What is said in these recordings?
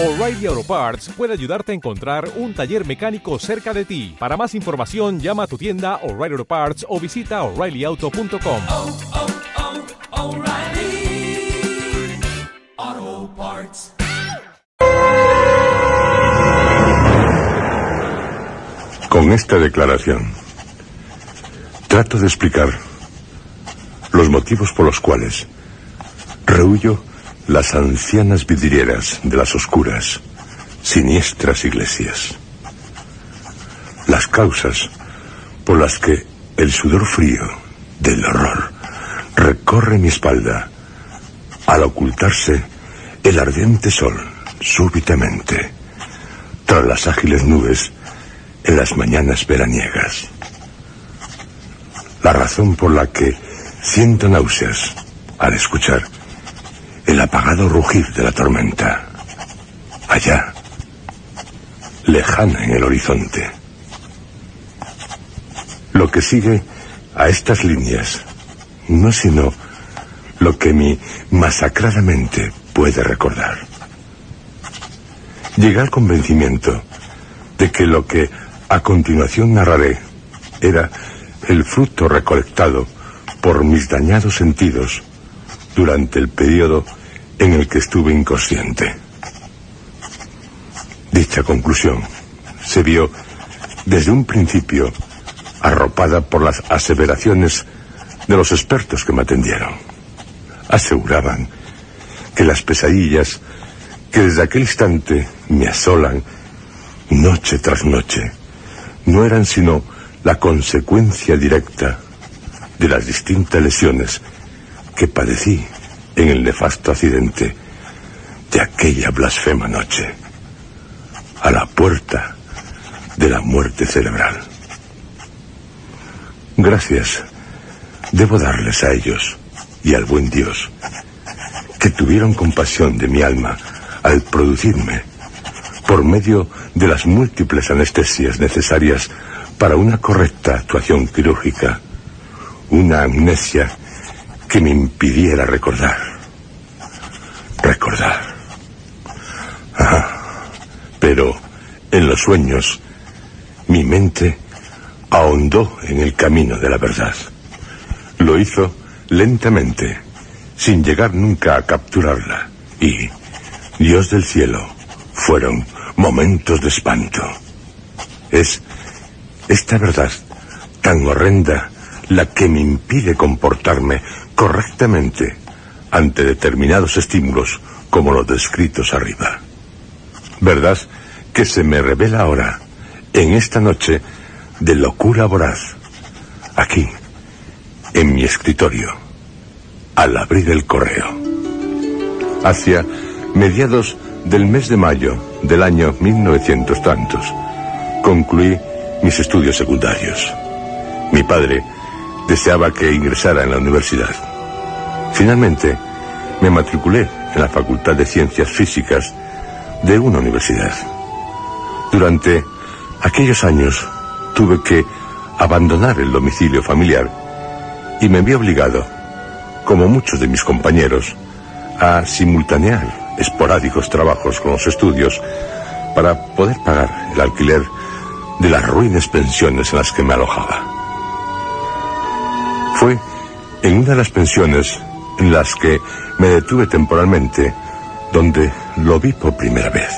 O'Reilly Auto Parts puede ayudarte a encontrar un taller mecánico cerca de ti. Para más información, llama a tu tienda O'Reilly Auto Parts o visita oreillyauto.com. oh, oh, Parts. Con esta declaración, trato de explicar los motivos por los cuales rehuyo las ancianas vidrieras de las oscuras, siniestras iglesias. Las causas por las que el sudor frío del horror recorre mi espalda al ocultarse el ardiente sol súbitamente tras las ágiles nubes en las mañanas veraniegas. La razón por la que siento náuseas al escuchar el apagado rugir de la tormenta. Allá, lejana en el horizonte. Lo que sigue a estas líneas no sino lo que mi masacrada mente puede recordar. Llegué al convencimiento de que lo que a continuación narraré era el fruto recolectado por mis dañados sentidos durante el periodo en el que estuve inconsciente. Dicha conclusión se vio desde un principio arropada por las aseveraciones de los expertos que me atendieron. Aseguraban que las pesadillas que desde aquel instante me asolan noche tras noche no eran sino la consecuencia directa de las distintas lesiones que padecí en el nefasto accidente de aquella blasfema noche, a la puerta de la muerte cerebral. Gracias debo darles a ellos y al buen Dios, que tuvieron compasión de mi alma al producirme, por medio de las múltiples anestesias necesarias para una correcta actuación quirúrgica, una amnesia que me impidiera recordar. Recordar. Pero en los sueños mi mente ahondó en el camino de la verdad. Lo hizo lentamente, sin llegar nunca a capturarla. Y, Dios del cielo, fueron momentos de espanto. Es esta verdad tan horrenda la que me impide comportarme correctamente ante determinados estímulos como los descritos arriba. Verdad que se me revela ahora, en esta noche de locura voraz, aquí, en mi escritorio, al abrir el correo. Hacia mediados del mes de mayo del año 1900 tantos, concluí mis estudios secundarios. Mi padre deseaba que ingresara en la universidad. Finalmente, me matriculé en la Facultad de Ciencias Físicas de una universidad. Durante aquellos años tuve que abandonar el domicilio familiar y me vi obligado, como muchos de mis compañeros, a simultanear esporádicos trabajos con los estudios para poder pagar el alquiler de las ruines pensiones en las que me alojaba. Fue en una de las pensiones en las que me detuve temporalmente donde lo vi por primera vez.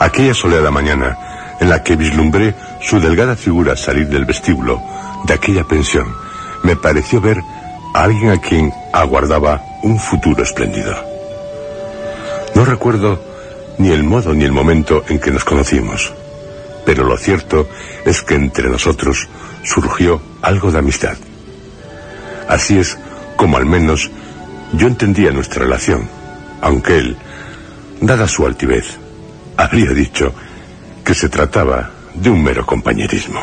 Aquella soleada mañana en la que vislumbré su delgada figura salir del vestíbulo de aquella pensión, me pareció ver a alguien a quien aguardaba un futuro espléndido. No recuerdo ni el modo ni el momento en que nos conocimos, pero lo cierto es que entre nosotros surgió algo de amistad. Así es como al menos yo entendía nuestra relación, aunque él, dada su altivez, habría dicho que se trataba de un mero compañerismo.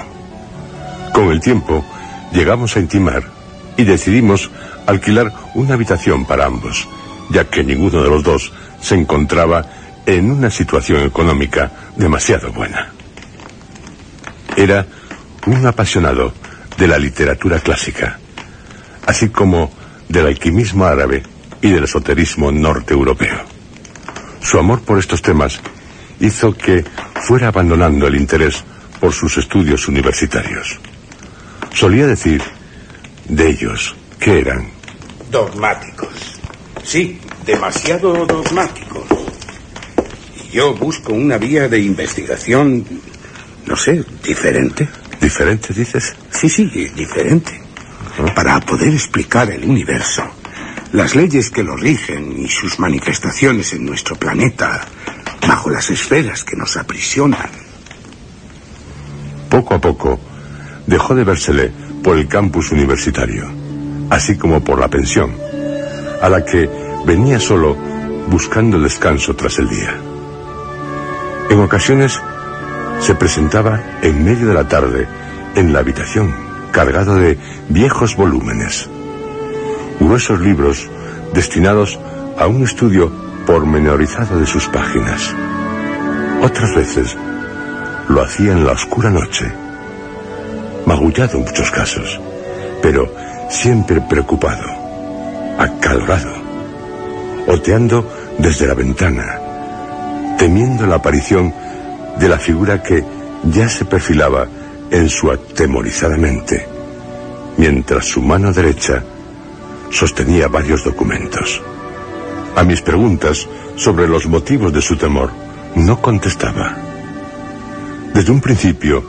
Con el tiempo llegamos a intimar y decidimos alquilar una habitación para ambos, ya que ninguno de los dos se encontraba en una situación económica demasiado buena. Era un apasionado de la literatura clásica, así como del alquimismo árabe y del esoterismo norte europeo. Su amor por estos temas hizo que fuera abandonando el interés por sus estudios universitarios. Solía decir de ellos que eran Dogmáticos. Sí, demasiado dogmáticos. Y yo busco una vía de investigación, no sé, diferente. ¿Diferente, dices? Sí, sí, diferente. Para poder explicar el universo, las leyes que lo rigen y sus manifestaciones en nuestro planeta, bajo las esferas que nos aprisionan. Poco a poco dejó de vérsele por el campus universitario, así como por la pensión, a la que venía solo buscando descanso tras el día. En ocasiones se presentaba en medio de la tarde en la habitación, cargado de viejos volúmenes, gruesos libros destinados a un estudio pormenorizado de sus páginas. Otras veces lo hacía en la oscura noche, magullado en muchos casos, pero siempre preocupado, acalorado, oteando desde la ventana, temiendo la aparición de la figura que ya se perfilaba en su atemorizada mente, mientras su mano derecha sostenía varios documentos. A mis preguntas sobre los motivos de su temor, no contestaba. Desde un principio,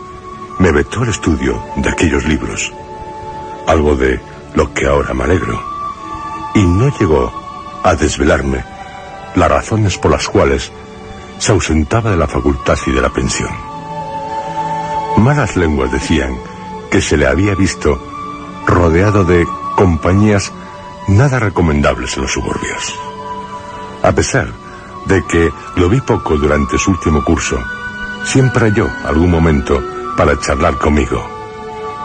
me vetó el estudio de aquellos libros, algo de lo que ahora me alegro, y no llegó a desvelarme las razones por las cuales se ausentaba de la facultad y de la pensión. Malas lenguas decían que se le había visto rodeado de compañías nada recomendables en los suburbios. A pesar de que lo vi poco durante su último curso, siempre halló algún momento para charlar conmigo,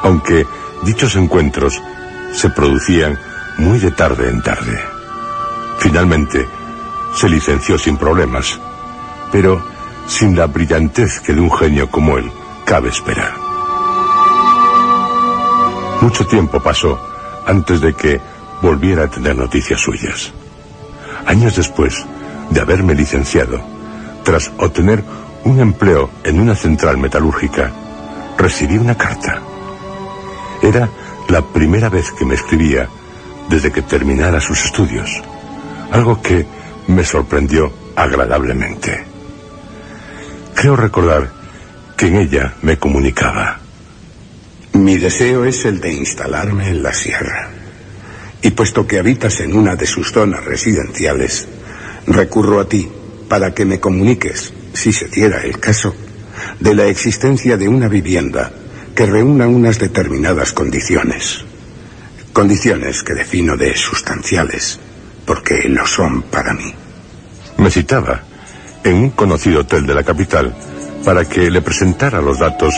aunque dichos encuentros se producían muy de tarde en tarde. Finalmente, se licenció sin problemas, pero sin la brillantez que de un genio como él cabe esperar. Mucho tiempo pasó antes de que volviera a tener noticias suyas. Años después de haberme licenciado, tras obtener un empleo en una central metalúrgica, recibí una carta. Era la primera vez que me escribía desde que terminara sus estudios, algo que me sorprendió agradablemente. Creo recordar que en ella me comunicaba. Mi deseo es el de instalarme en la sierra. Y puesto que habitas en una de sus zonas residenciales, recurro a ti para que me comuniques, si se diera el caso, de la existencia de una vivienda que reúna unas determinadas condiciones. Condiciones que defino de sustanciales, porque lo son para mí. Me citaba en un conocido hotel de la capital para que le presentara los datos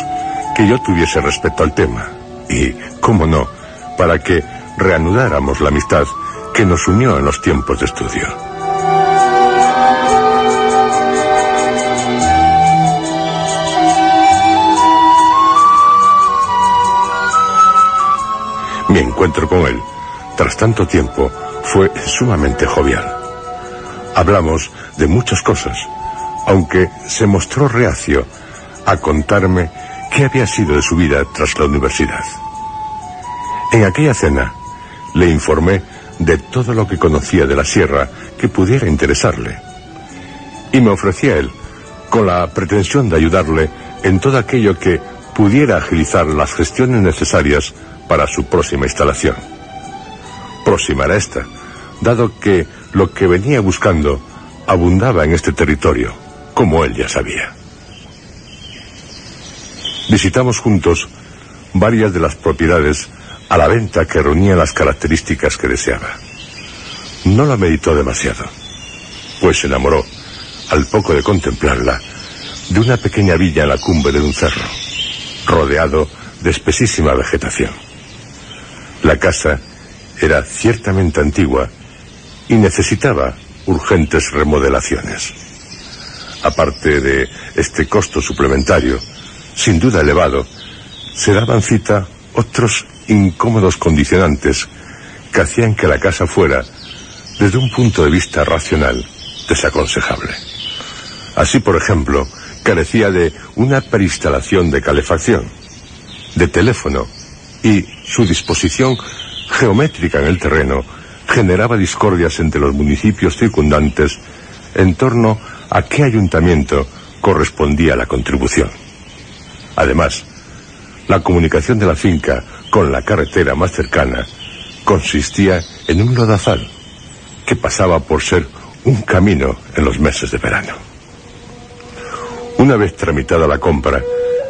que yo tuviese respecto al tema. Y, cómo no, para que reanudáramos la amistad que nos unió en los tiempos de estudio. Mi encuentro con él, tras tanto tiempo, fue sumamente jovial. Hablamos de muchas cosas, aunque se mostró reacio a contarme qué había sido de su vida tras la universidad. En aquella cena le informé de todo lo que conocía de la sierra que pudiera interesarle. Y me ofrecía él, con la pretensión de ayudarle en todo aquello que pudiera agilizar las gestiones necesarias para su próxima instalación. Próxima era esta, dado que lo que venía buscando abundaba en este territorio, como él ya sabía. Visitamos juntos varias de las propiedades a la venta que reunía las características que deseaba. No la meditó demasiado, pues se enamoró, al poco de contemplarla, de una pequeña villa en la cumbre de un cerro, rodeado de espesísima vegetación. La casa era ciertamente antigua y necesitaba urgentes remodelaciones. Aparte de este costo suplementario, sin duda elevado, se daban cita otros incómodos condicionantes que hacían que la casa fuera, desde un punto de vista racional, desaconsejable. Así, por ejemplo, carecía de una preinstalación de calefacción, de teléfono, y su disposición geométrica en el terreno generaba discordias entre los municipios circundantes en torno a qué ayuntamiento correspondía la contribución. Además, la comunicación de la finca con la carretera más cercana consistía en un lodazal que pasaba por ser un camino en los meses de verano. Una vez tramitada la compra,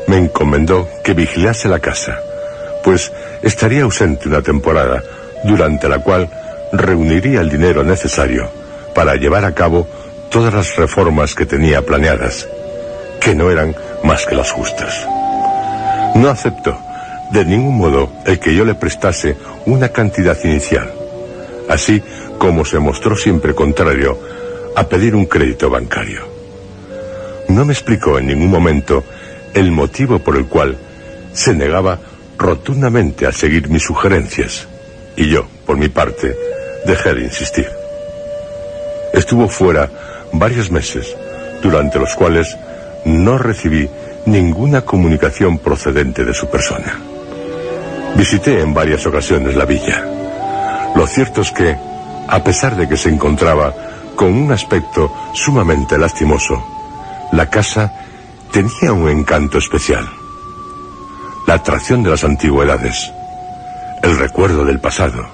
me encomendó que vigilase la casa, pues estaría ausente una temporada durante la cual reuniría el dinero necesario para llevar a cabo todas las reformas que tenía planeadas, que no eran más que las justas. No aceptó de ningún modo el que yo le prestase una cantidad inicial, así como se mostró siempre contrario a pedir un crédito bancario. No me explicó en ningún momento el motivo por el cual se negaba rotundamente a seguir mis sugerencias, y yo, por mi parte, dejé de insistir. Estuvo fuera varios meses, durante los cuales no recibí ninguna comunicación procedente de su persona. Visité en varias ocasiones la villa. Lo cierto es que, a pesar de que se encontraba con un aspecto sumamente lastimoso, la casa tenía un encanto especial. La atracción de las antigüedades, el recuerdo del pasado,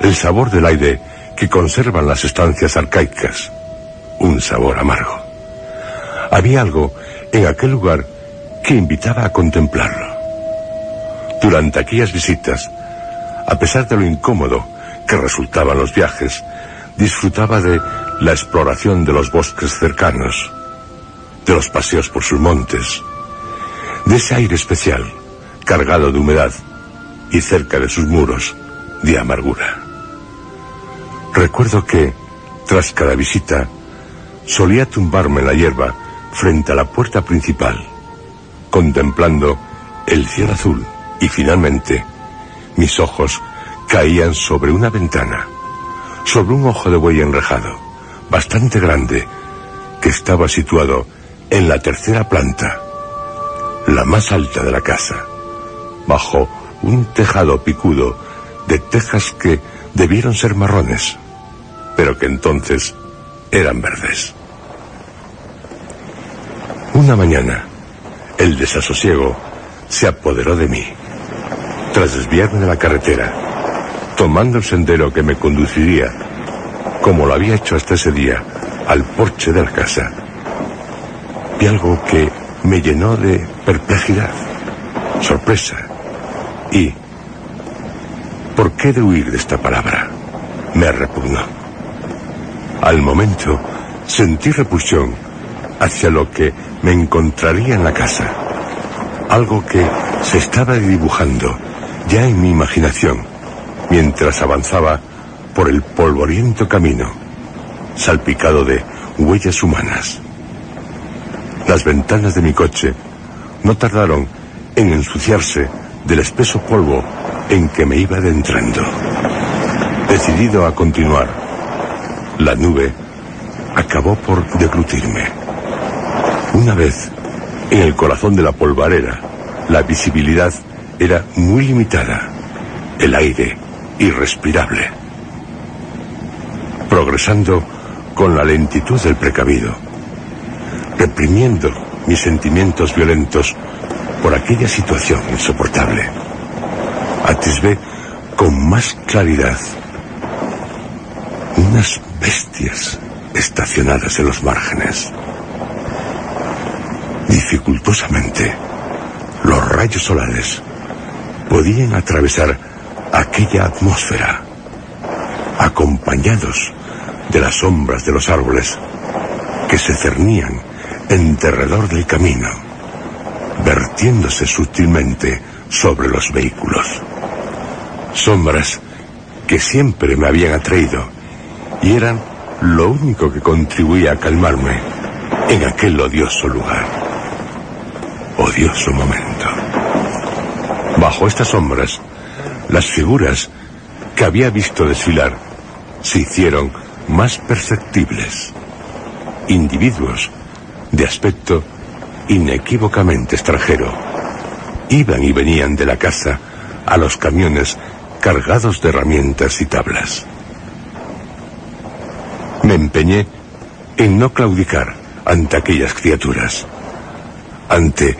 el sabor del aire que conservan las estancias arcaicas, un sabor amargo. Había algo en aquel lugar que invitaba a contemplarlo. Durante aquellas visitas, a pesar de lo incómodo que resultaban los viajes, disfrutaba de la exploración de los bosques cercanos, de los paseos por sus montes, de ese aire especial, cargado de humedad y cerca de sus muros, de amargura. Recuerdo que, tras cada visita, solía tumbarme en la hierba frente a la puerta principal, contemplando el cielo azul y finalmente mis ojos caían sobre una ventana, sobre un ojo de buey enrejado, bastante grande, que estaba situado en la tercera planta, la más alta de la casa, bajo un tejado picudo de tejas que debieron ser marrones, pero que entonces eran verdes. Una mañana, el desasosiego se apoderó de mí. Tras desviarme de la carretera, tomando el sendero que me conduciría, como lo había hecho hasta ese día, al porche de la casa, vi algo que me llenó de perplejidad, sorpresa y, ¿por qué de huir de esta palabra? Me repugnó. Al momento sentí repulsión hacia lo que me encontraría en la casa. Algo que se estaba dibujando ya en mi imaginación mientras avanzaba por el polvoriento camino, salpicado de huellas humanas. Las ventanas de mi coche no tardaron en ensuciarse del espeso polvo en que me iba adentrando. Decidido a continuar, la nube acabó por deglutirme. Una vez en el corazón de la polvarera, la visibilidad era muy limitada, el aire irrespirable. Progresando con la lentitud del precavido, reprimiendo mis sentimientos violentos por aquella situación insoportable, atisbé con más claridad unas bestias estacionadas en los márgenes. Dificultosamente, los rayos solares podían atravesar aquella atmósfera, acompañados de las sombras de los árboles que se cernían en derredor del camino, vertiéndose sutilmente sobre los vehículos. Sombras que siempre me habían atraído y eran lo único que contribuía a calmarme en aquel odioso lugar. Odioso momento. Bajo estas sombras, las figuras que había visto desfilar se hicieron más perceptibles. Individuos de aspecto inequívocamente extranjero iban y venían de la casa a los camiones cargados de herramientas y tablas. Me empeñé en no claudicar ante aquellas criaturas, ante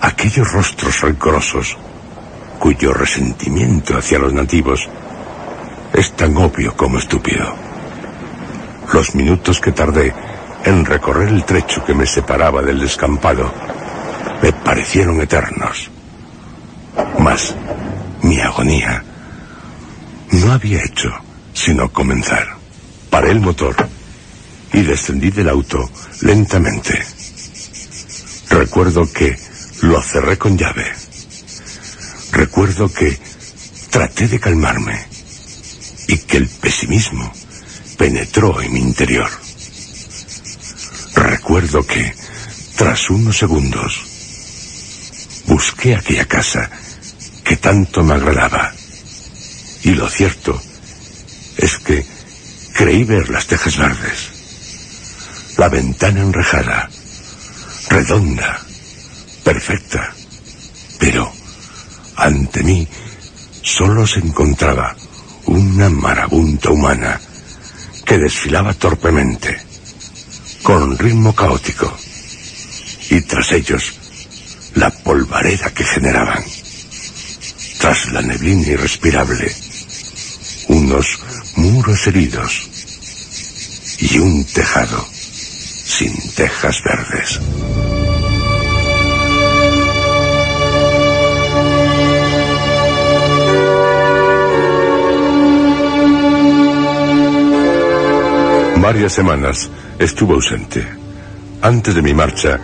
aquellos rostros rencorosos, cuyo resentimiento hacia los nativos es tan obvio como estúpido. Los minutos que tardé en recorrer el trecho que me separaba del descampado me parecieron eternos. Mas mi agonía no había hecho sino comenzar. Paré el motor y descendí del auto lentamente. Recuerdo que lo cerré con llave. Recuerdo que traté de calmarme y que el pesimismo penetró en mi interior. Recuerdo que, tras unos segundos, busqué aquella casa que tanto me agradaba. Y lo cierto es que creí ver las tejas verdes, la ventana enrejada, redonda, perfecta, pero ante mí solo se encontraba una marabunta humana que desfilaba torpemente, con ritmo caótico, y tras ellos la polvareda que generaban. Tras la neblina irrespirable, unos muros heridos y un tejado sin tejas verdes. Varias semanas estuvo ausente. Antes de mi marcha,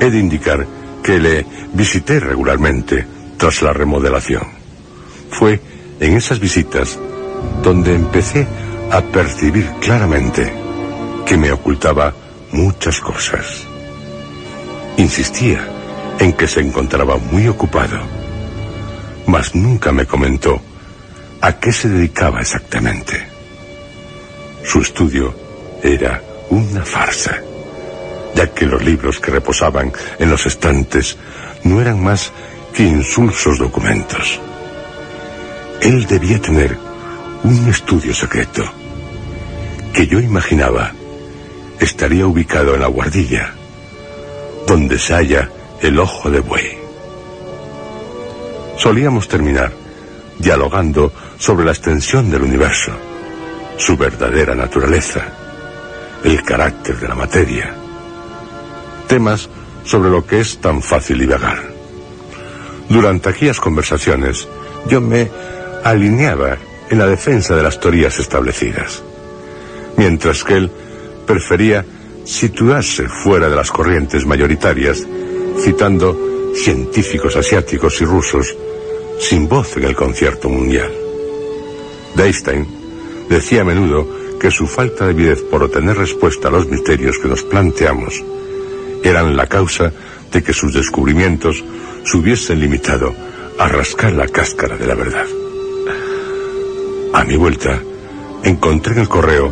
he de indicar que le visité regularmente tras la remodelación. Fue en esas visitas donde empecé a percibir claramente que me ocultaba muchas cosas. Insistía en que se encontraba muy ocupado, mas nunca me comentó a qué se dedicaba exactamente. Su estudio era una farsa, ya que los libros que reposaban en los estantes no eran más que insulsos documentos. Él debía tener un estudio secreto, que yo imaginaba estaría ubicado en la guardilla, donde se halla el ojo de buey. Solíamos terminar dialogando sobre la extensión del universo, su verdadera naturaleza, el carácter de la materia, temas sobre lo que es tan fácil divagar. Durante aquellas conversaciones yo me alineaba en la defensa de las teorías establecidas, mientras que él prefería situarse fuera de las corrientes mayoritarias, citando científicos asiáticos y rusos sin voz en el concierto mundial. Einstein decía a menudo que su falta de avidez por obtener respuesta a los misterios que nos planteamos eran la causa de que sus descubrimientos se hubiesen limitado a rascar la cáscara de la verdad. A mi vuelta, encontré en el correo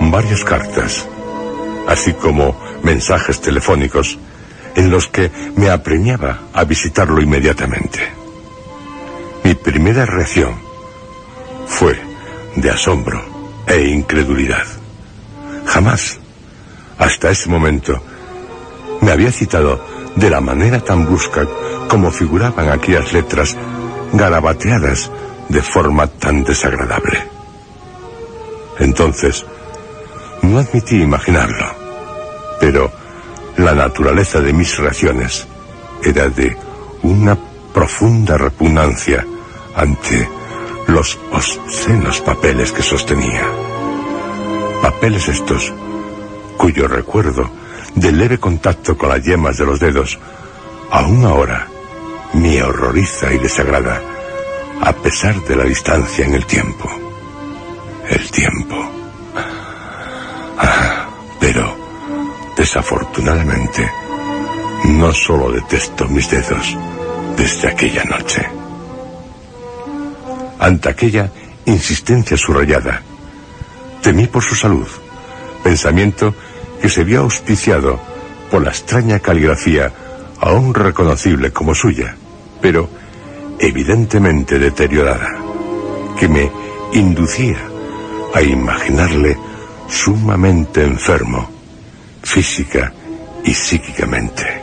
varias cartas, así como mensajes telefónicos en los que me apremiaba a visitarlo inmediatamente. Mi primera reacción fue de asombro e incredulidad. Jamás, hasta ese momento, me había citado de la manera tan brusca como figuraban aquellas letras garabateadas de forma tan desagradable. Entonces, no admití imaginarlo, pero la naturaleza de mis reacciones era de una profunda repugnancia ante los obscenos papeles que sostenía. Papeles estos, cuyo recuerdo de leve contacto con las yemas de los dedos, aún ahora me horroriza y desagrada a pesar de la distancia en el tiempo. El tiempo. Ah, pero, desafortunadamente, no solo detesto mis dedos desde aquella noche. Ante aquella insistencia subrayada, Temí por su salud, pensamiento que se vio auspiciado por la extraña caligrafía aún reconocible como suya, pero evidentemente deteriorada, que me inducía a imaginarle sumamente enfermo, física y psíquicamente.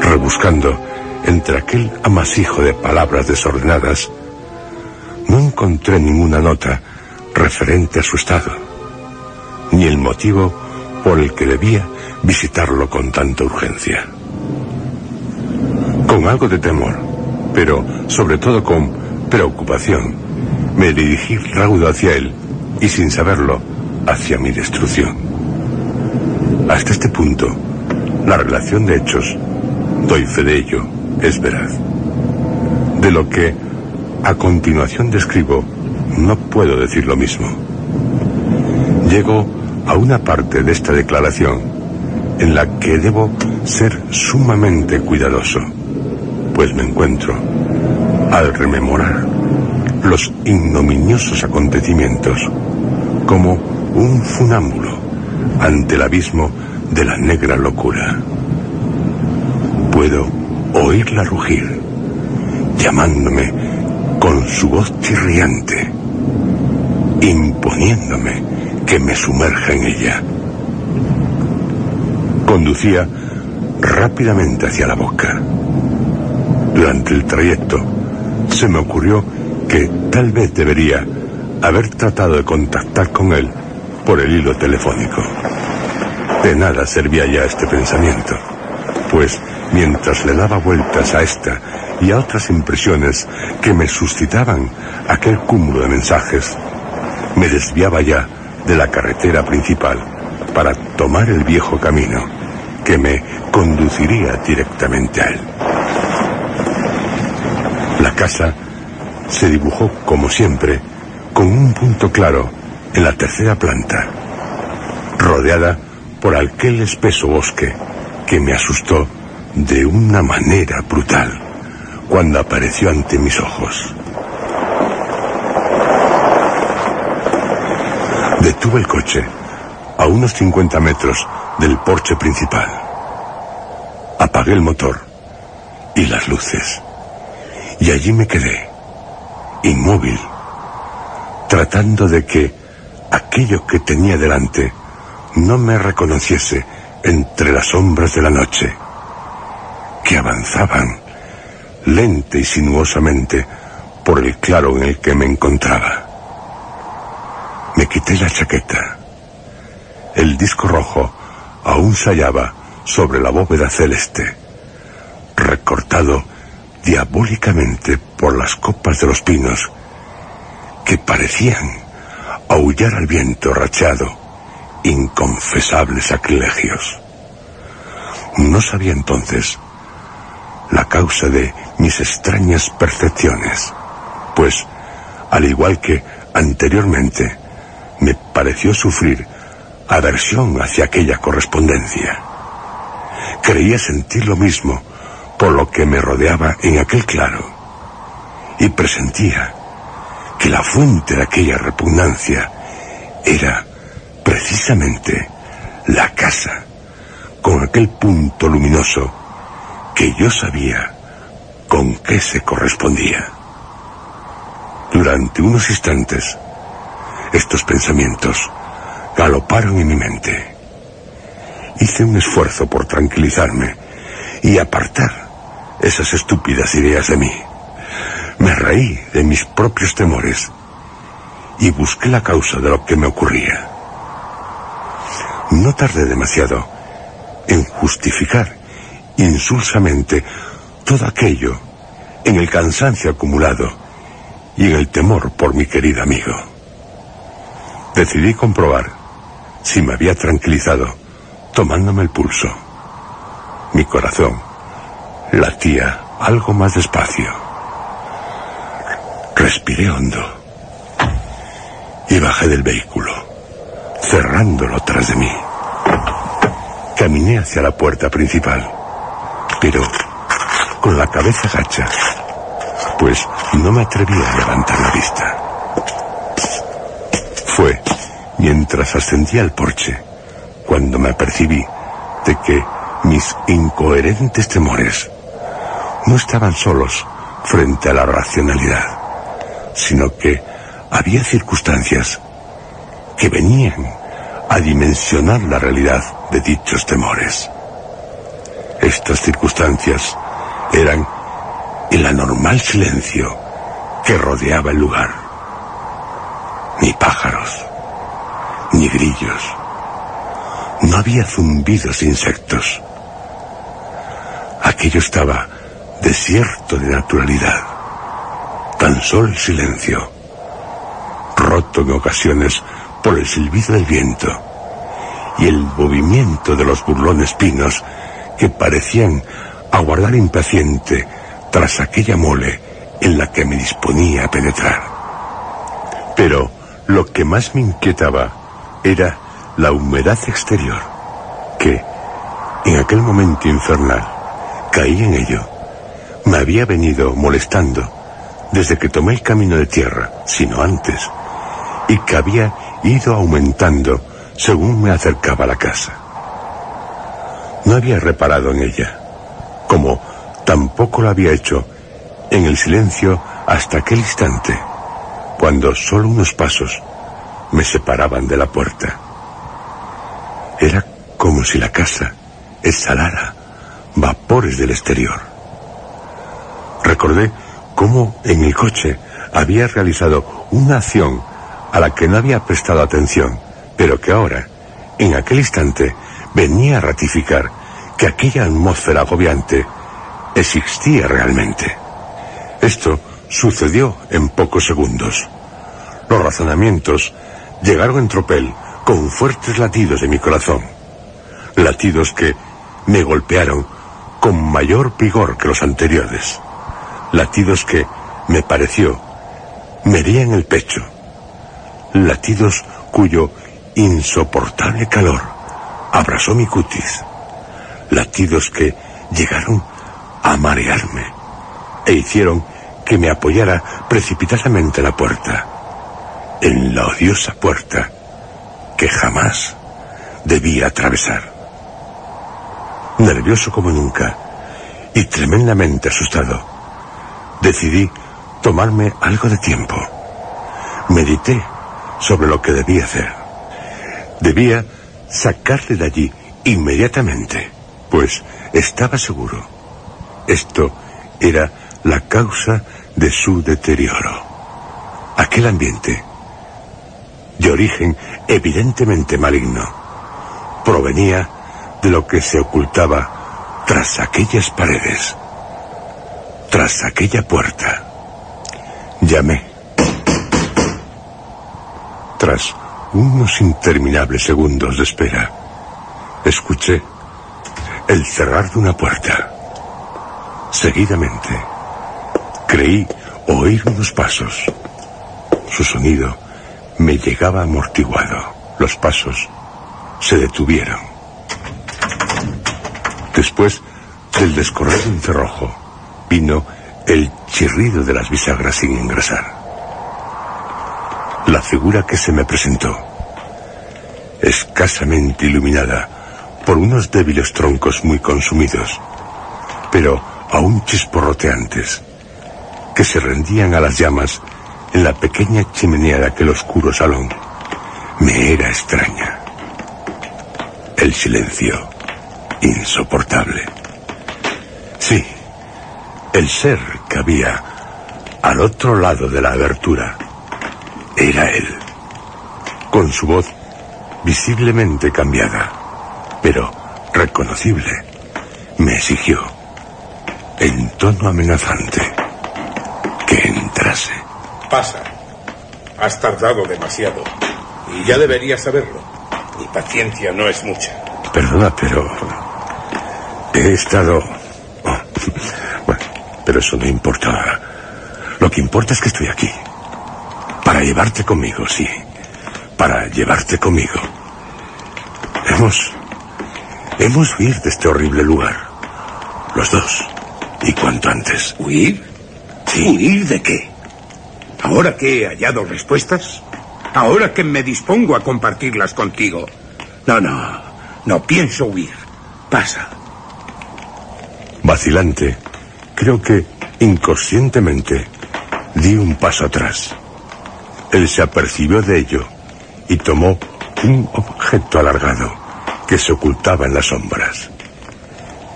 Rebuscando entre aquel amasijo de palabras desordenadas, no encontré ninguna nota referente a su estado, ni el motivo por el que debía visitarlo con tanta urgencia. Con algo de temor, pero sobre todo con preocupación, me dirigí raudo hacia él y sin saberlo, hacia mi destrucción. Hasta este punto, la relación de hechos, doy fe de ello, es veraz. De lo que a continuación describo, no puedo decir lo mismo. Llego a una parte de esta declaración en la que debo ser sumamente cuidadoso, pues me encuentro, al rememorar los ignominiosos acontecimientos, como un funámbulo ante el abismo de la negra locura. Puedo oírla rugir, llamándome con su voz chirriante, imponiéndome que me sumerja en ella. Conducía rápidamente hacia la boca. Durante el trayecto se me ocurrió que tal vez debería haber tratado de contactar con él por el hilo telefónico. De nada servía ya este pensamiento, pues mientras le daba vueltas a esta y a otras impresiones que me suscitaban aquel cúmulo de mensajes, me desviaba ya de la carretera principal para tomar el viejo camino que me conduciría directamente a él. La casa se dibujó, como siempre, con un punto claro en la tercera planta, rodeada por aquel espeso bosque que me asustó de una manera brutal cuando apareció ante mis ojos. Detuve el coche a unos 50 metros del porche principal. Apagué el motor y las luces. Y allí me quedé, inmóvil, tratando de que aquello que tenía delante no me reconociese entre las sombras de la noche, que avanzaban lenta y sinuosamente por el claro en el que me encontraba. Me quité la chaqueta. El disco rojo aún se hallaba sobre la bóveda celeste, recortado diabólicamente por las copas de los pinos que parecían aullar al viento rachado inconfesables sacrilegios. No sabía entonces la causa de mis extrañas percepciones, pues, al igual que anteriormente, me pareció sufrir aversión hacia aquella correspondencia. Creía sentir lo mismo por lo que me rodeaba en aquel claro, y presentía que la fuente de aquella repugnancia era precisamente la casa, con aquel punto luminoso que yo sabía con qué se correspondía. Durante unos instantes, estos pensamientos galoparon en mi mente. Hice un esfuerzo por tranquilizarme y apartar esas estúpidas ideas de mí. Me reí de mis propios temores y busqué la causa de lo que me ocurría. No tardé demasiado en justificar insulsamente todo aquello en el cansancio acumulado y en el temor por mi querido amigo. Decidí comprobar si me había tranquilizado tomándome el pulso. Mi corazón latía algo más despacio. Respiré hondo y bajé del vehículo, cerrándolo tras de mí. Caminé hacia la puerta principal, pero con la cabeza gacha, pues no me atrevía a levantar la vista. Fue mientras ascendía al porche cuando me apercibí de que mis incoherentes temores no estaban solos frente a la racionalidad, sino que había circunstancias que venían a dimensionar la realidad de dichos temores. Estas circunstancias eran el anormal silencio que rodeaba el lugar. Ni pájaros, ni grillos. No había zumbidos insectos. Aquello estaba desierto de naturalidad. Tan solo el silencio, roto en ocasiones por el silbido del viento y el movimiento de los burlones pinos que parecían aguardar impaciente tras aquella mole en la que me disponía a penetrar. Pero lo que más me inquietaba era la humedad exterior, que, en aquel momento infernal, caí en ello. Me había venido molestando desde que tomé el camino de tierra, sino antes, y que había ido aumentando según me acercaba a la casa. No había reparado en ella, como tampoco lo había hecho en el silencio hasta aquel instante, cuando solo unos pasos me separaban de la puerta. Era como si la casa exhalara vapores del exterior. Recordé cómo en el coche había realizado una acción a la que no había prestado atención, pero que ahora, en aquel instante, venía a ratificar que aquella atmósfera agobiante existía realmente. Esto sucedió en pocos segundos. Los razonamientos llegaron en tropel con fuertes latidos de mi corazón. Latidos que me golpearon con mayor vigor que los anteriores. Latidos que, me pareció, me herían el pecho. Latidos cuyo insoportable calor abrazó mi cutis. Latidos que llegaron a marearme e hicieron que me apoyara precipitadamente en la puerta, en la odiosa puerta que jamás debía atravesar. Nervioso como nunca y tremendamente asustado, decidí tomarme algo de tiempo. Medité sobre lo que debía hacer. Debía sacarle de allí inmediatamente, pues estaba seguro. Esto era la causa de su deterioro. Aquel ambiente, de origen evidentemente maligno, provenía de lo que se ocultaba tras aquellas paredes, tras aquella puerta. Llamé. Tras unos interminables segundos de espera, escuché el cerrar de una puerta. Seguidamente, creí oír unos pasos. Su sonido me llegaba amortiguado. Los pasos se detuvieron. Después del descorrer de un cerrojo, vino el chirrido de las bisagras sin engrasar. La figura que se me presentó, escasamente iluminada por unos débiles troncos muy consumidos, pero aún chisporroteantes, que se rendían a las llamas en la pequeña chimenea de aquel oscuro salón, me era extraña. El silencio, insoportable. Sí, el ser que había al otro lado de la abertura era él, con su voz visiblemente cambiada, pero reconocible, me exigió, en tono amenazante, que entrase. Pasa. Has tardado demasiado. Y ya deberías saberlo. Mi paciencia no es mucha. Perdona, pero he estado... pero eso no importa. Lo que importa es que estoy aquí. Para llevarte conmigo, sí. Para llevarte conmigo. Hemos... Hemos huir de este horrible lugar. Los dos. Y cuanto antes. ¿Huir? Sí. ¿Huir de qué? ¿Ahora que he hallado respuestas? ahora que me dispongo a compartirlas contigo. No, no, no pienso huir. Pasa. Vacilante, creo que inconscientemente di un paso atrás. Él se apercibió de ello y tomó un objeto alargado que se ocultaba en las sombras.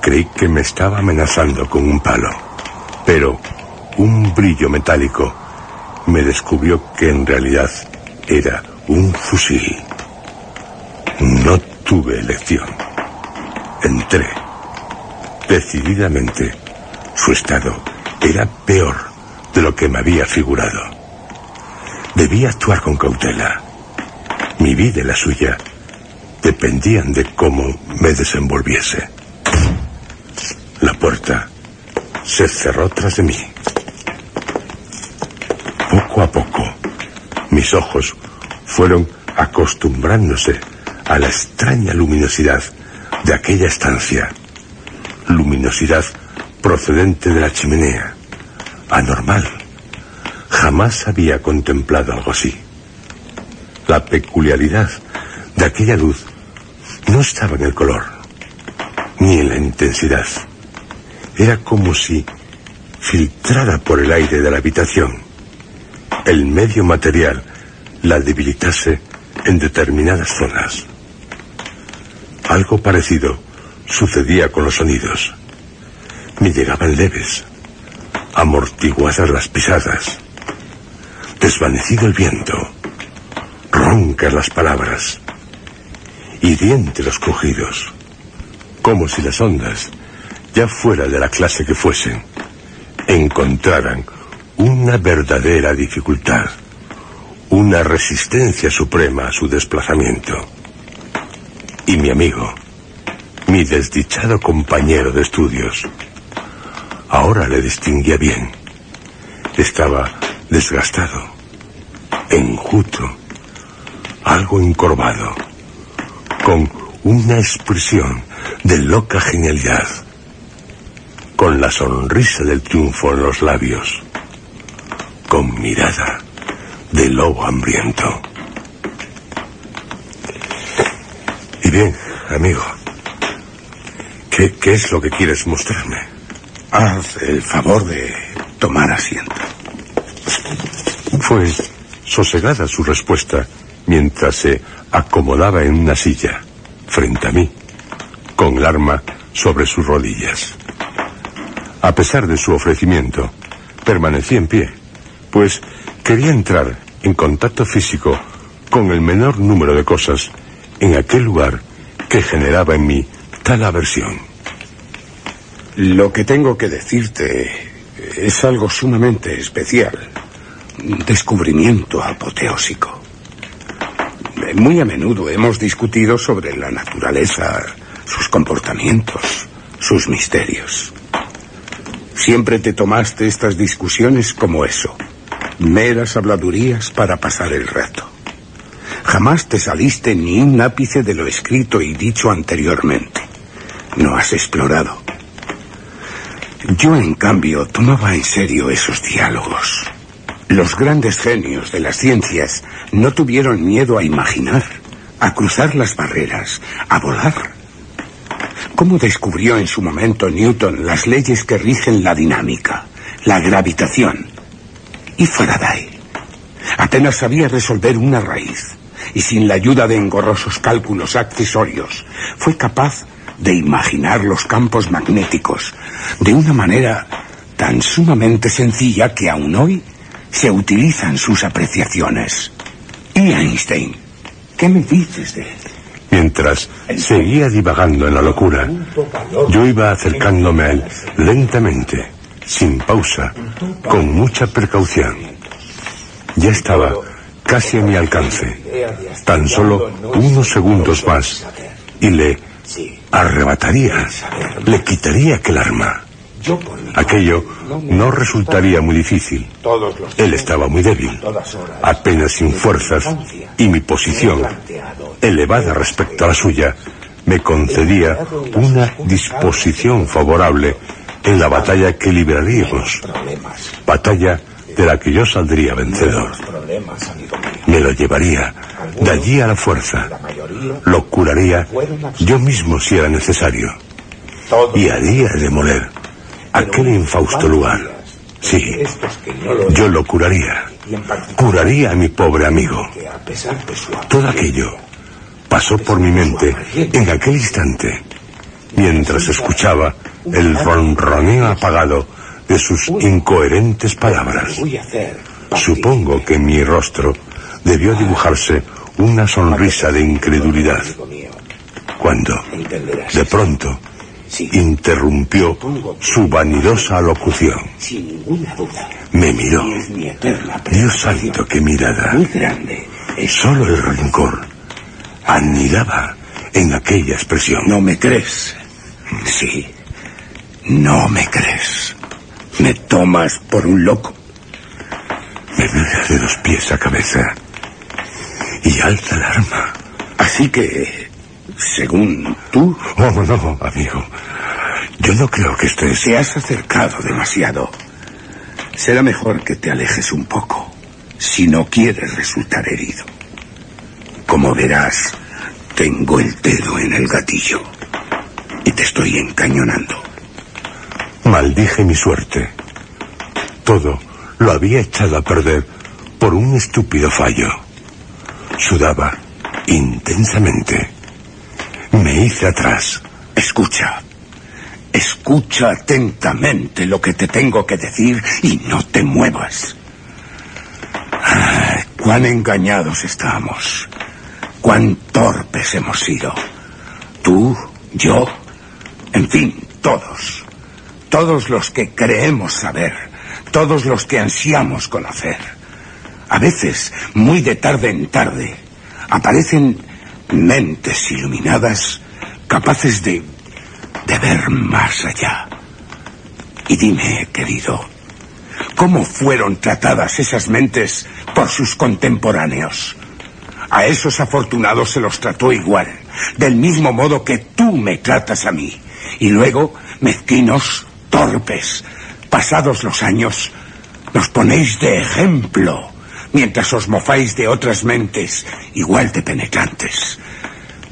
Creí que me estaba amenazando con un palo, pero un brillo metálico me descubrió que en realidad era un fusil. No tuve elección. Entré. Decididamente, su estado era peor de lo que me había figurado. Debía actuar con cautela. Mi vida y la suya dependían de cómo me desenvolviese. La puerta se cerró tras de mí. Poco a poco, mis ojos fueron acostumbrándose a la extraña luminosidad de aquella estancia. Luminosidad procedente de la chimenea. Anormal. Jamás había contemplado algo así. La peculiaridad de aquella luz no estaba en el color, ni en la intensidad. Era como si filtrada por el aire de la habitación. El medio material la debilitase en determinadas zonas. Algo parecido sucedía con los sonidos. Me llegaban leves, amortiguadas las pisadas, desvanecido el viento, roncas las palabras, hirientes los crujidos, como si las ondas, ya fuera de la clase que fuesen, encontraran una verdadera dificultad, una resistencia suprema a su desplazamiento. Y mi amigo, mi desdichado compañero de estudios, ahora le distinguía bien. Estaba desgastado, enjuto, algo encorvado, con una expresión de loca genialidad, con la sonrisa del triunfo en los labios, con mirada de lobo hambriento. Y bien, amigo, ¿qué, qué es lo que quieres mostrarme? Haz el favor de tomar asiento. Fue sosegada su respuesta mientras se acomodaba en una silla, frente a mí, con el arma sobre sus rodillas. A pesar de su ofrecimiento, permanecí en pie, pues quería entrar en contacto físico con el menor número de cosas en aquel lugar que generaba en mí tal aversión. Lo que tengo que decirte es algo sumamente especial. Un descubrimiento apoteósico. Muy a menudo hemos discutido sobre la naturaleza, sus comportamientos, sus misterios. Siempre te tomaste estas discusiones como eso, meras habladurías para pasar el rato. Jamás te saliste ni un ápice de lo escrito y dicho anteriormente. No has explorado. Yo, en cambio, tomaba en serio esos diálogos. Los grandes genios de las ciencias no tuvieron miedo a imaginar, a cruzar las barreras, a volar. ¿Cómo descubrió en su momento Newton las leyes que rigen la dinámica, la gravitación? Y Faraday. Apenas sabía resolver una raíz y sin la ayuda de engorrosos cálculos accesorios fue capaz de imaginar los campos magnéticos de una manera tan sumamente sencilla que aún hoy se utilizan sus apreciaciones. ¿Y Einstein? ¿Qué me dices de él? Mientras seguía divagando en la locura, yo iba acercándome a él lentamente, sin pausa, con mucha precaución. Ya estaba casi a mi alcance, tan solo unos segundos más, y le arrebataría, le quitaría aquel arma. Aquello no resultaría muy difícil. Él estaba muy débil, apenas sin fuerzas, y mi posición, elevada respecto a la suya, me concedía una disposición favorable en la batalla que libraríamos. Batalla de la que yo saldría vencedor. Me lo llevaría de allí a la fuerza. Lo curaría yo mismo si era necesario. Y haría demoler aquel infausto lugar. Sí, yo lo curaría. Curaría a mi pobre amigo. Todo aquello pasó por mi mente en aquel instante, mientras escuchaba el ronroneo apagado de sus incoherentes palabras. Supongo que mi rostro debió dibujarse una sonrisa de incredulidad. Cuando, de pronto, interrumpió su vanidosa locución. Me miró. Dios santo, qué mirada. Solo el rencor anidaba en aquella expresión. ¿No me crees? Sí. No me crees. Me tomas por un loco. Me mira de los pies a cabeza y alza el arma. Así que, según tú... Oh, no, amigo. Yo no creo que estés... Te has acercado demasiado. Será mejor que te alejes un poco, si no quieres resultar herido. Como verás, tengo el dedo en el gatillo y te estoy encañonando. Maldije mi suerte. Todo lo había echado a perder por un estúpido fallo. Sudaba intensamente. Me hice atrás. Escucha. Escucha atentamente lo que te tengo que decir y no te muevas. Cuán engañados estamos. Cuán torpes hemos sido. Tú, yo, en fin, todos. Todos los que creemos saber. Todos los que ansiamos conocer. A veces, muy de tarde en tarde, aparecen mentes iluminadas capaces de, ver más allá. Y dime, querido, ¿cómo fueron tratadas esas mentes por sus contemporáneos? A esos afortunados se los trató igual, del mismo modo que tú me tratas a mí. Y luego, mezquinos, torpes, pasados los años, nos ponéis de ejemplo mientras os mofáis de otras mentes igual de penetrantes.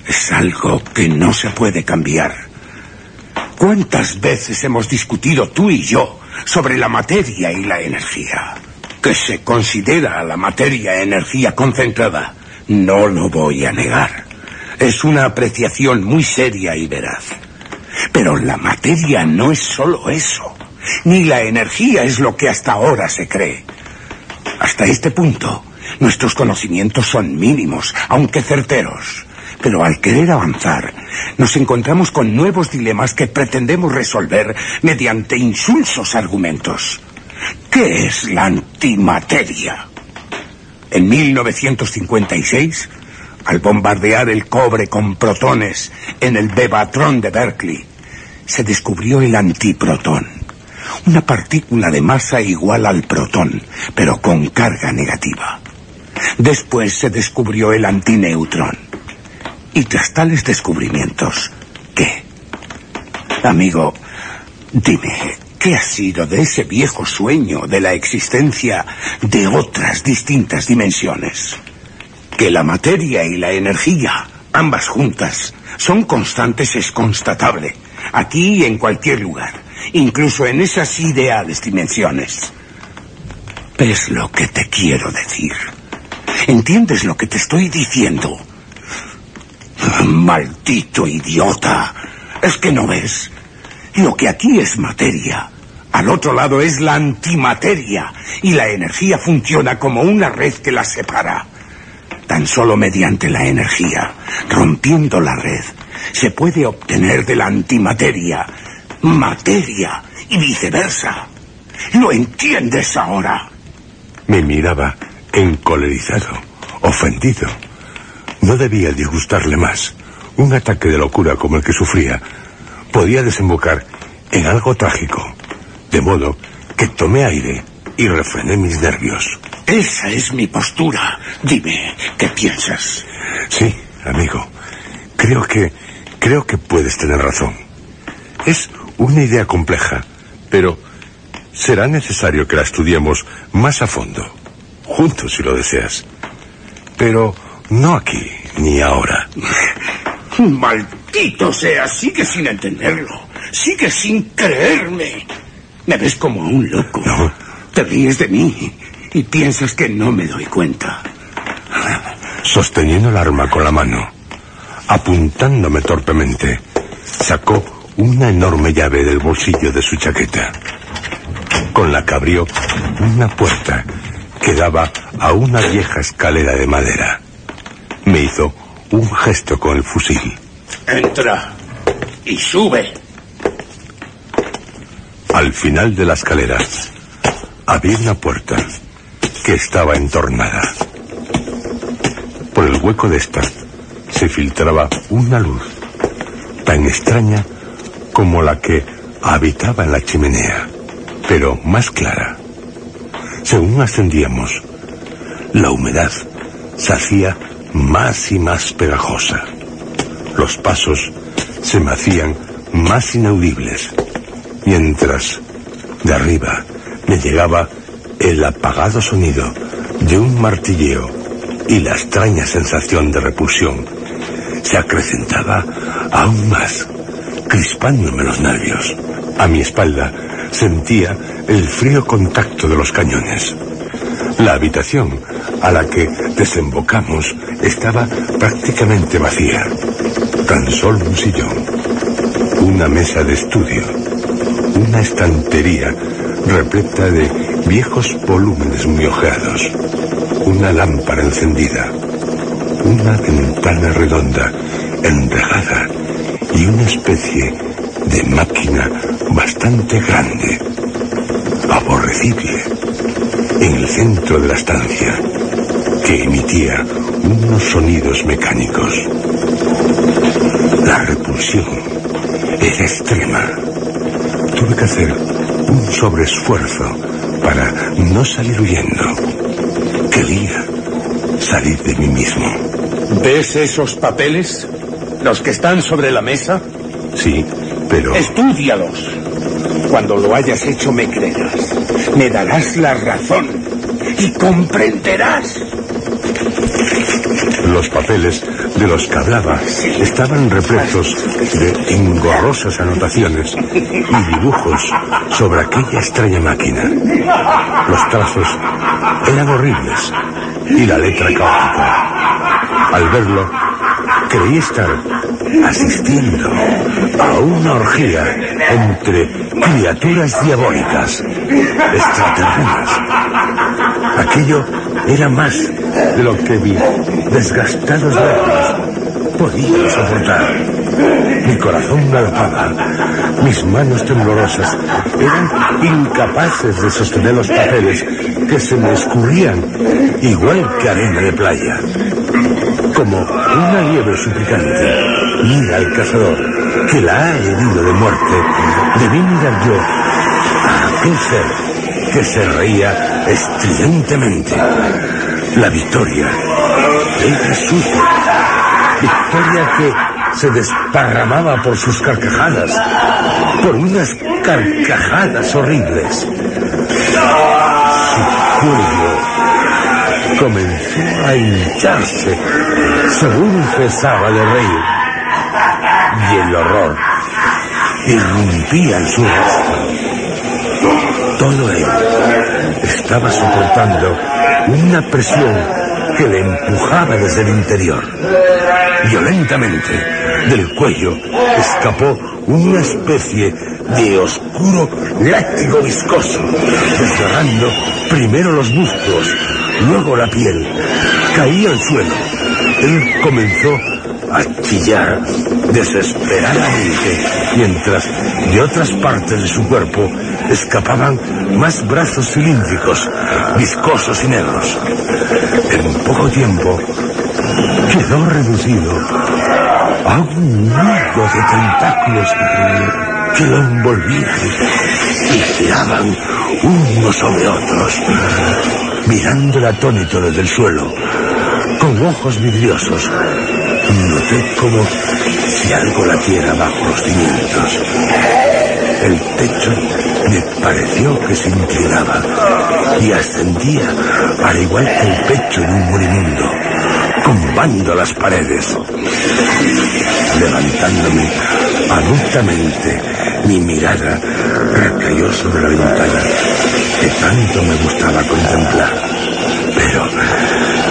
Es algo que no se puede cambiar. ¿Cuántas veces hemos discutido tú y yo sobre la materia y la energía? Que se considera la materia energía concentrada. No lo voy a negar. Es una apreciación muy seria y veraz. Pero la materia no es solo eso. Ni la energía es lo que hasta ahora se cree. Hasta este punto, nuestros conocimientos son mínimos, aunque certeros. Pero al querer avanzar, nos encontramos con nuevos dilemas que pretendemos resolver mediante insulsos argumentos. ¿Qué es la antimateria? En 1956, al bombardear el cobre con protones en el Bebatrón de Berkeley, se descubrió el antiprotón, una partícula de masa igual al protón, pero con carga negativa. Después se descubrió el antineutrón. Y tras tales descubrimientos, ¿qué? Amigo, dime, ¿qué ha sido de ese viejo sueño de la existencia de otras distintas dimensiones? Que la materia y la energía, ambas juntas, son constantes es constatable, aquí y en cualquier lugar, incluso en esas ideales dimensiones. ¿Ves lo que te quiero decir? ¿Entiendes lo que te estoy diciendo? Maldito idiota. ¿Es que no ves? Lo que aquí es materia, al otro lado es la antimateria, y la energía funciona como una red que la separa. Tan solo mediante la energía, rompiendo la red, se puede obtener de la antimateria materia y viceversa. ¿Lo entiendes ahora? Me miraba encolerizado, ofendido. No debía disgustarle más. Un ataque de locura como el que sufría podía desembocar en algo trágico. De modo que tomé aire y refrené mis nervios. Esa es mi postura. Dime, ¿qué piensas? Sí, amigo. Creo que... Creo que puedes tener razón. Es una idea compleja, pero será necesario que la estudiemos más a fondo. Juntos, si lo deseas. pero no aquí ni ahora. Maldito sea, sigue sin entenderlo. Sigue sin creerme. Me ves como a un loco. No. Te ríes de mí y piensas que no me doy cuenta. Sosteniendo el arma con la mano, apuntándome torpemente, sacó una enorme llave del bolsillo de su chaqueta, con la que abrió una puerta que daba a una vieja escalera de madera. Me hizo un gesto con el fusil. Entra y sube. Al final de la escalera había una puerta que estaba entornada. Por el hueco de esta se filtraba una luz tan extraña como la que habitaba en la chimenea, pero más clara. Según ascendíamos, la humedad se hacía más y más pegajosa. Los pasos se me hacían más inaudibles, mientras de arriba me llegaba el apagado sonido de un martilleo y la extraña sensación de repulsión se acrecentaba aún más, crispándome los nervios. A mi espalda sentía el frío contacto de los cañones. La habitación a la que desembocamos estaba prácticamente vacía. Tan solo un sillón, una mesa de estudio, una estantería repleta de viejos volúmenes muy ojeados, una lámpara encendida, una ventana redonda, enrejada y una especie de máquina bastante grande, aborrecible, en el centro de la estancia, que emitía unos sonidos mecánicos. La repulsión era extrema. Tuve que hacer un sobreesfuerzo para no salir huyendo. Quería salir de mí mismo. ¿Ves esos papeles? ¿Los que están sobre la mesa? Sí, pero... Estúdialos. Cuando lo hayas hecho me creerás. Me darás la razón. Y comprenderás. Los papeles de los que hablaba estaban repletos de engorrosas anotaciones y dibujos sobre aquella extraña máquina. Los trazos eran horribles y la letra caótica. Al verlo, creí estar asistiendo a una orgía entre criaturas diabólicas, extraterrenas. Aquello era más de lo que vi desgastados nervios podía soportar. Mi corazón galopaba, mis manos temblorosas eran incapaces de sostener los papeles que se me escurrían igual que arena de playa. Como una liebre suplicante, mira al cazador que la ha herido de muerte. Debí mirar yo a aquel ser que se reía estridentemente. La victoria era suya. Victoria que se desparramaba por sus carcajadas, por unas carcajadas horribles. Su cuello comenzó a hincharse según cesaba de reír. Y el horror irrumpía en su rostro. Todo él estaba soportando una presión que le empujaba desde el interior. Violentamente, del cuello escapó una especie de oscuro látigo viscoso, desgarrando primero los músculos, luego la piel. Caía al suelo. Él comenzó a chillar desesperadamente, mientras de otras partes de su cuerpo escapaban más brazos cilíndricos, viscosos y negros. En poco tiempo quedó reducido a un nudo de tentáculos que lo envolvían y giraban unos sobre otros, mirando el atónito desde el suelo, con ojos vidriosos. Noté como si algo latiera bajo los cimientos. El techo me pareció que se inclinaba y ascendía al igual que el pecho de un moribundo. tumbando las paredes. Levantándome abruptamente, mi mirada recayó sobre la ventana que tanto me gustaba contemplar. Pero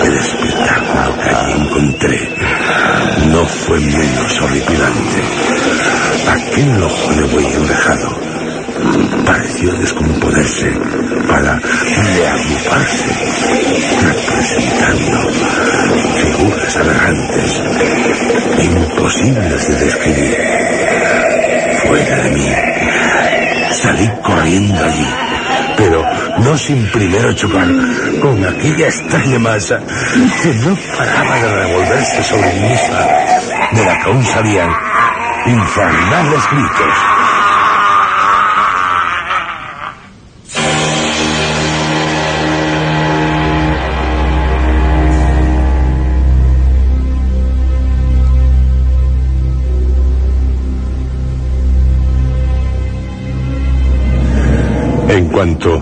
el espectáculo que allí encontré no fue menos horripilante. Aquel ojo de buey enrejado pareció descomponerse para reagruparse, representando figuras aberrantes, imposibles de describir. Fuera de mí, salí corriendo allí, pero no sin primero chocar con aquella extraña masa que no paraba de revolverse sobre mí misma, de la que aún salían infernales gritos. En cuanto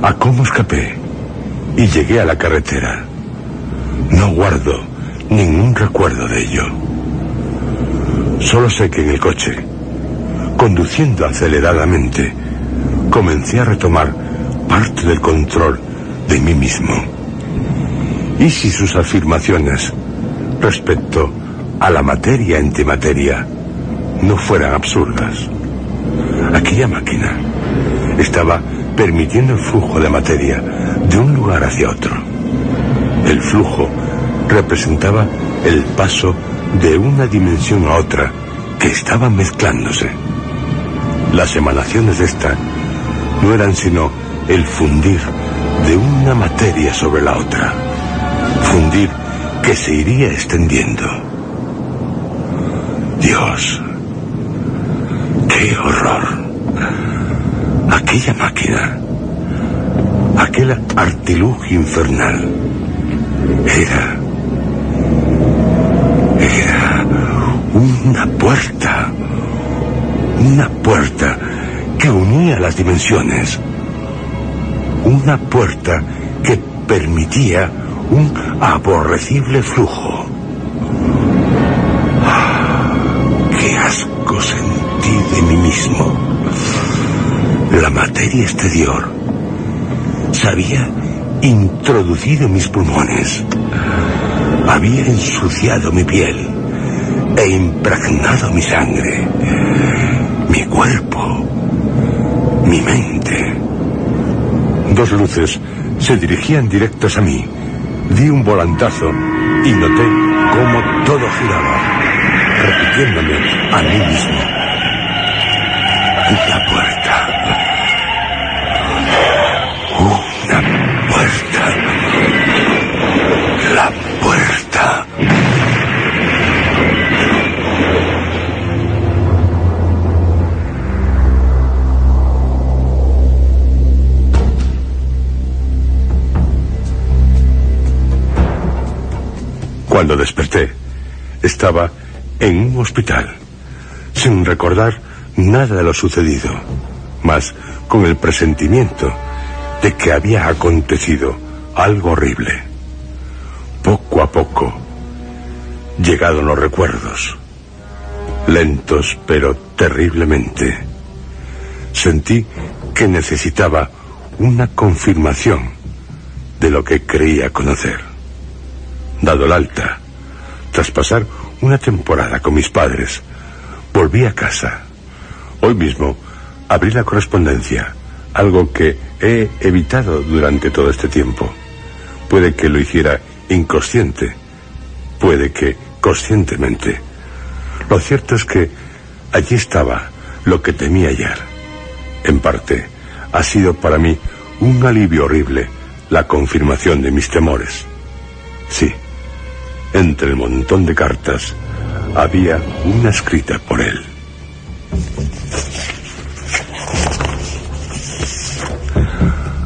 a cómo escapé y llegué a la carretera, no guardo ningún recuerdo de ello. Solo sé que en el coche, conduciendo aceleradamente, comencé a retomar parte del control de mí mismo. Y si sus afirmaciones respecto a la materia antimateria no fueran absurdas, aquella máquina estaba permitiendo el flujo de materia de un lugar hacia otro. El flujo representaba el paso de una dimensión a otra que estaban mezclándose. Las emanaciones de esta no eran sino el fundir de una materia sobre la otra. Fundir que se iría extendiendo. Dios, qué horror aquella máquina, aquel artilugio infernal, era, era una puerta, una puerta que unía las dimensiones, una puerta que permitía un aborrecible flujo. Materia exterior se había introducido mis pulmones, había ensuciado mi piel e impregnado mi sangre, mi cuerpo, mi mente. Dos luces se dirigían directos a mí. Di un volantazo y noté cómo todo giraba, repitiéndome a mí mismo. La puerta. Cuando desperté, estaba en un hospital, sin recordar nada de lo sucedido, mas con el presentimiento de que había acontecido algo horrible. Poco a poco, llegaron los recuerdos, lentos pero terriblemente. Sentí que necesitaba una confirmación de lo que creía conocer. Dado el alta, tras pasar una temporada con mis padres, volví a casa. Hoy mismo abrí la correspondencia, algo que he evitado durante todo este tiempo. Puede que lo hiciera inconsciente, puede que conscientemente. Lo cierto es que allí estaba lo que temía hallar. En parte, ha sido para mí un alivio horrible la confirmación de mis temores. Sí, entre el montón de cartas había una escrita por él.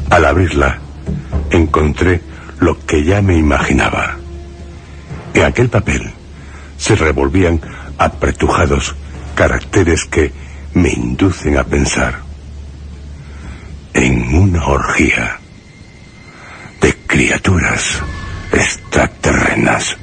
Al abrirla, encontré lo que ya me imaginaba. En aquel papel se revolvían apretujados caracteres que me inducen a pensar en una orgía de criaturas extraterrenas.